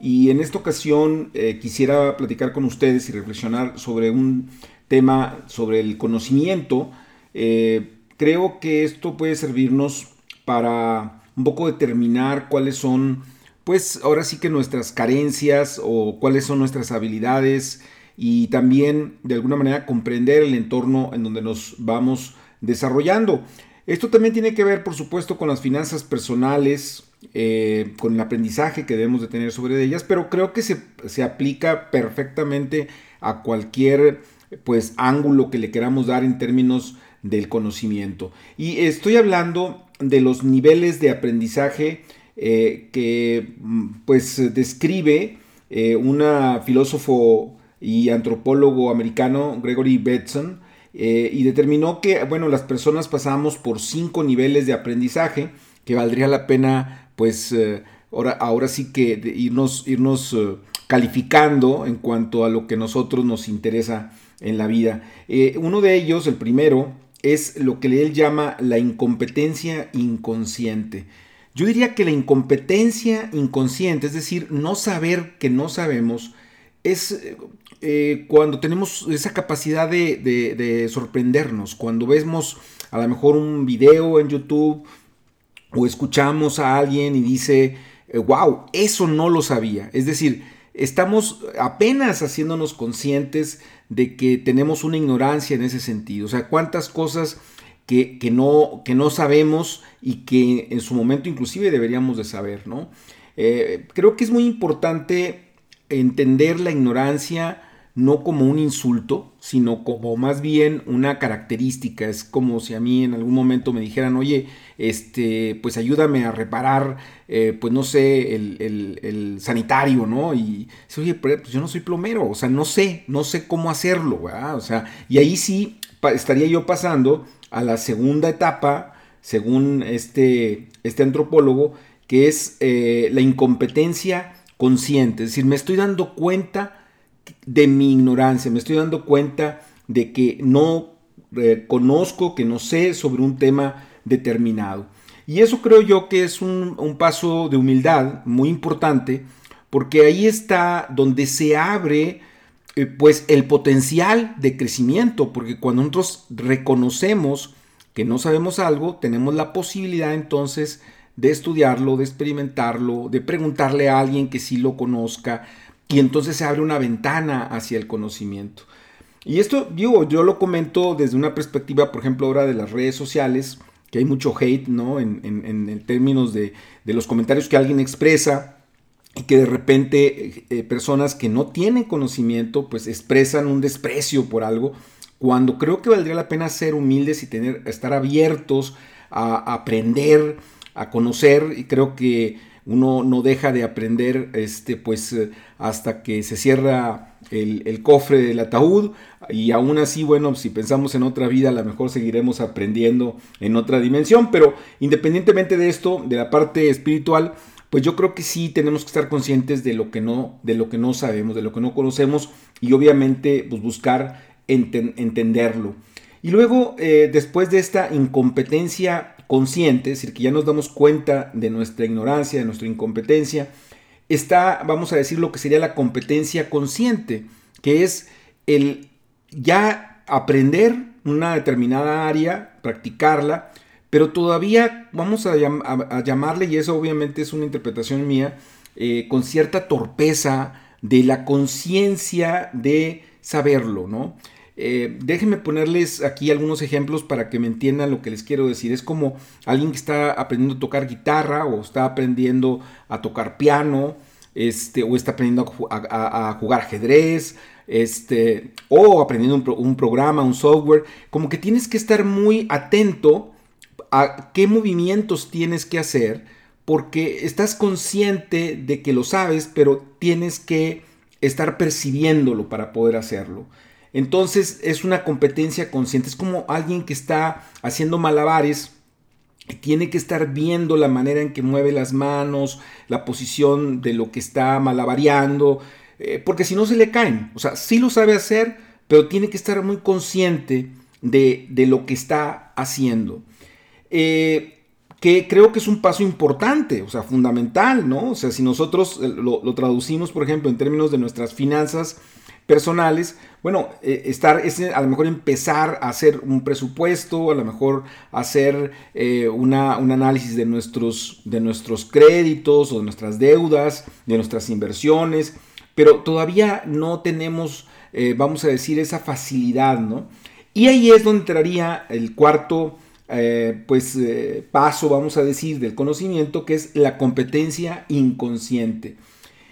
Y en esta ocasión eh, quisiera platicar con ustedes y reflexionar sobre un tema, sobre el conocimiento. Eh, creo que esto puede servirnos para un poco determinar cuáles son, pues ahora sí que nuestras carencias o cuáles son nuestras habilidades y también de alguna manera comprender el entorno en donde nos vamos desarrollando. Esto también tiene que ver, por supuesto, con las finanzas personales, eh, con el aprendizaje que debemos de tener sobre ellas, pero creo que se, aplica perfectamente a cualquier pues ángulo que le queramos dar en términos del conocimiento. Y estoy hablando de los niveles de aprendizaje eh, que pues describe eh, un filósofo y antropólogo americano, Gregory Bateson, eh, y determinó que, bueno, las personas pasamos por cinco niveles de aprendizaje que valdría la pena, pues, eh, ahora, ahora sí que irnos, irnos eh, calificando en cuanto a lo que nosotros nos interesa en la vida. uno de ellos, el primero, es lo que él llama la incompetencia inconsciente. Yo diría que la incompetencia inconsciente, es decir, no saber que no sabemos, es eh, cuando tenemos esa capacidad de, sorprendernos, cuando vemos a lo mejor un video en YouTube o escuchamos a alguien y dice, wow, eh, eso no lo sabía. Es decir, estamos apenas haciéndonos conscientes de que tenemos una ignorancia en ese sentido. O sea, cuántas cosas que, no, que no sabemos y que en su momento inclusive deberíamos de saber, ¿no? Eh, creo que es muy importante entender la ignorancia no como un insulto, sino como más bien una característica. Es como si a mí en algún momento me dijeran, oye, este, pues ayúdame a reparar, eh, pues no sé, el, sanitario, ¿no? Y oye, pues yo no soy plomero, o sea, no sé, no sé cómo hacerlo, ¿verdad? O sea, y ahí sí estaría yo pasando a la segunda etapa, según este, este antropólogo, que es eh, la incompetencia consciente, es decir, me estoy dando cuenta de mi ignorancia, me estoy dando cuenta de que no eh, conozco, que no sé sobre un tema determinado. Y eso creo yo que es un, paso de humildad muy importante, porque ahí está donde se abre eh, pues el potencial de crecimiento, porque cuando nosotros reconocemos que no sabemos algo, tenemos la posibilidad entonces de estudiarlo, de experimentarlo, de preguntarle a alguien que sí lo conozca, y entonces se abre una ventana hacia el conocimiento. Y esto, digo, yo lo comento desde una perspectiva, por ejemplo, ahora de las redes sociales, que hay mucho hate, ¿no? En, en, términos de, los comentarios que alguien expresa y que de repente eh, personas que no tienen conocimiento, pues expresan un desprecio por algo, cuando creo que valdría la pena ser humildes y tener, estar abiertos a aprender, a conocer, y creo que uno no deja de aprender este, pues, eh, hasta que se cierra el, cofre del ataúd y aún así, bueno, si pensamos en otra vida, a lo mejor seguiremos aprendiendo en otra dimensión, pero independientemente de esto, de la parte espiritual, pues yo creo que sí tenemos que estar conscientes de lo que no, de lo que no sabemos, de lo que no conocemos y obviamente pues, buscar entenderlo. Y luego, eh, después de esta incompetencia consciente, es decir, que ya nos damos cuenta de nuestra ignorancia, de nuestra incompetencia, está, vamos a decir, lo que sería la competencia consciente, que es el ya aprender una determinada área, practicarla, pero todavía vamos a, llamarle, y eso obviamente es una interpretación mía, eh, con cierta torpeza de la conciencia de saberlo, ¿no? Eh, déjenme ponerles aquí algunos ejemplos para que me entiendan lo que les quiero decir. Es como alguien que está aprendiendo a tocar guitarra o está aprendiendo a tocar piano, este, o está aprendiendo a, jugar ajedrez, este, o aprendiendo un, programa, un software. Como que tienes que estar muy atento a qué movimientos tienes que hacer porque estás consciente de que lo sabes, pero tienes que estar percibiéndolo para poder hacerlo. Entonces es una competencia consciente, es como alguien que está haciendo malabares tiene que estar viendo la manera en que mueve las manos, la posición de lo que está malabareando, eh, porque si no se le caen. O sea, sí lo sabe hacer, pero tiene que estar muy consciente de, lo que está haciendo. Eh, que creo que es un paso importante, o sea, fundamental, ¿no? O sea, si nosotros eh, lo, traducimos, por ejemplo, en términos de nuestras finanzas personales, bueno, eh, estar, es a lo mejor empezar a hacer un presupuesto, a lo mejor hacer un análisis de nuestros, de nuestros créditos o de nuestras deudas, de nuestras inversiones, pero todavía no tenemos, vamos a decir, esa facilidad, ¿no? Y ahí es donde entraría el cuarto eh, pues, eh, paso, vamos a decir, del conocimiento, que es la competencia inconsciente.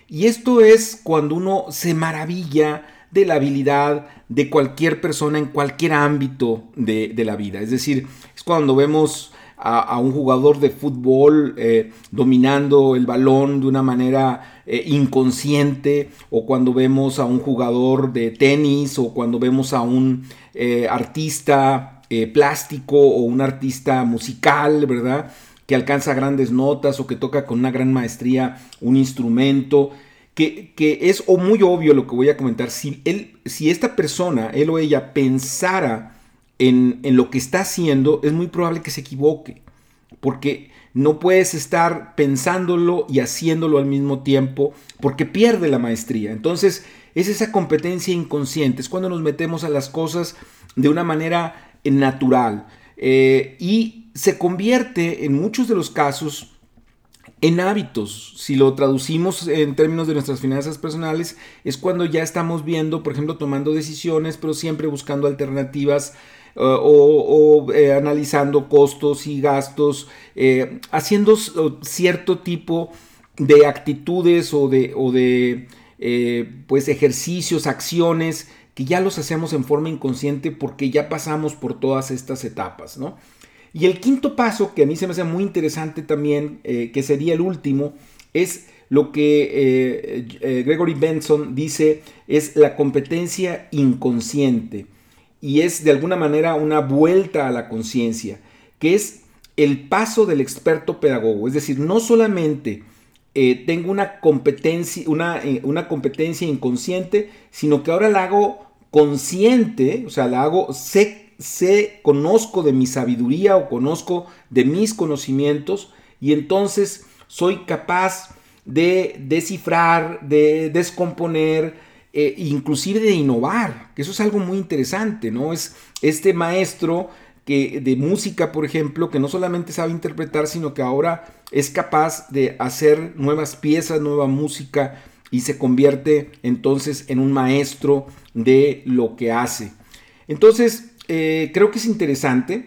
Y esto es cuando uno se maravilla de la habilidad de cualquier persona en cualquier ámbito de, la vida. Es decir, es cuando vemos a, un jugador de fútbol eh, dominando el balón de una manera inconsciente, o cuando vemos a un jugador de tenis, o cuando vemos a un eh, artista eh, plástico o un artista musical, ¿verdad? Que alcanza grandes notas o que toca con una gran maestría un instrumento. Que, es o muy obvio lo que voy a comentar. Si, él, si esta persona, él o ella, pensara en, en lo que está haciendo, es muy probable que se equivoque. Porque no puedes estar pensándolo y haciéndolo al mismo tiempo porque pierde la maestría. Entonces, es esa competencia inconsciente, es cuando nos metemos a las cosas de una manera natural eh, y se convierte en muchos de los casos en hábitos. Si lo traducimos en términos de nuestras finanzas personales, es cuando ya estamos viendo, por ejemplo, tomando decisiones, pero siempre buscando alternativas eh, o, eh, analizando costos y gastos, haciendo cierto tipo de actitudes o de, eh, pues ejercicios, acciones que ya los hacemos en forma inconsciente porque ya pasamos por todas estas etapas, ¿no? Y el quinto paso, que a mí se me hace muy interesante también, eh, que sería el último, es lo que eh, Gregory Benson dice es la competencia inconsciente. Y es de alguna manera una vuelta a la conciencia, que es el paso del experto pedagogo, es decir, no solamente eh, tengo una competencia, una, eh, una competencia inconsciente, sino que ahora la hago consciente, o sea, la hago, sé, sé, conozco de mi sabiduría o conozco de mis conocimientos y entonces soy capaz de descifrar, de descomponer, eh, inclusive de innovar, eso es algo muy interesante, ¿no? Es este maestro que, de música, por ejemplo, que no solamente sabe interpretar, sino que ahora es capaz de hacer nuevas piezas, nueva música y se convierte entonces en un maestro de lo que hace. Entonces, eh, creo que es interesante,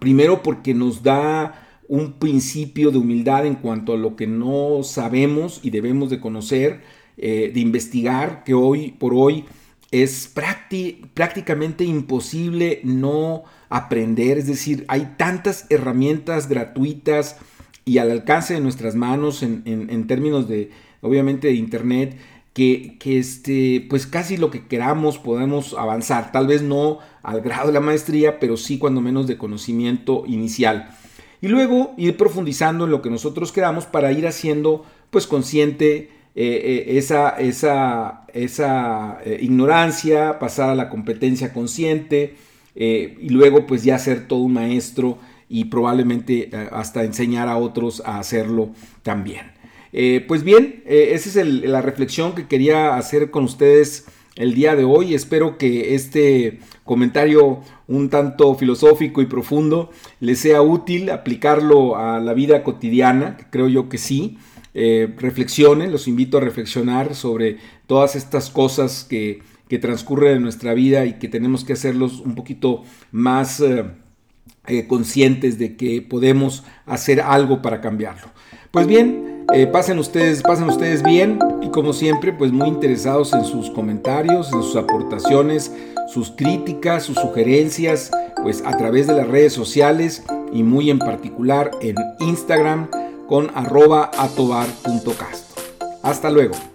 primero porque nos da un principio de humildad en cuanto a lo que no sabemos y debemos de conocer, eh, de investigar, que hoy por hoy es prácticamente imposible no aprender, es decir, hay tantas herramientas gratuitas y al alcance de nuestras manos en, términos de, obviamente, de Internet, que, que, este, pues casi lo que queramos podemos avanzar, tal vez no al grado de la maestría, pero sí cuando menos de conocimiento inicial. Y luego ir profundizando en lo que nosotros queramos para ir haciendo pues consciente eh, eh, esa, esa, esa eh, ignorancia, pasar a la competencia consciente, y luego pues ya ser todo un maestro y probablemente hasta enseñar a otros a hacerlo también. Eh, pues bien, esa es la reflexión que quería hacer con ustedes el día de hoy. Espero que este comentario un tanto filosófico y profundo les sea útil aplicarlo a la vida cotidiana, creo yo que sí. reflexionen, los invito a reflexionar sobre todas estas cosas que que transcurre en nuestra vida y que tenemos que hacerlos un poquito más eh, eh, conscientes de que podemos hacer algo para cambiarlo. Pues bien, eh, pasen ustedes, pasen ustedes bien y como siempre, pues muy interesados en sus comentarios, en sus aportaciones, sus críticas, sus sugerencias, pues a través de las redes sociales y muy en particular en Instagram con arroba. Hasta luego.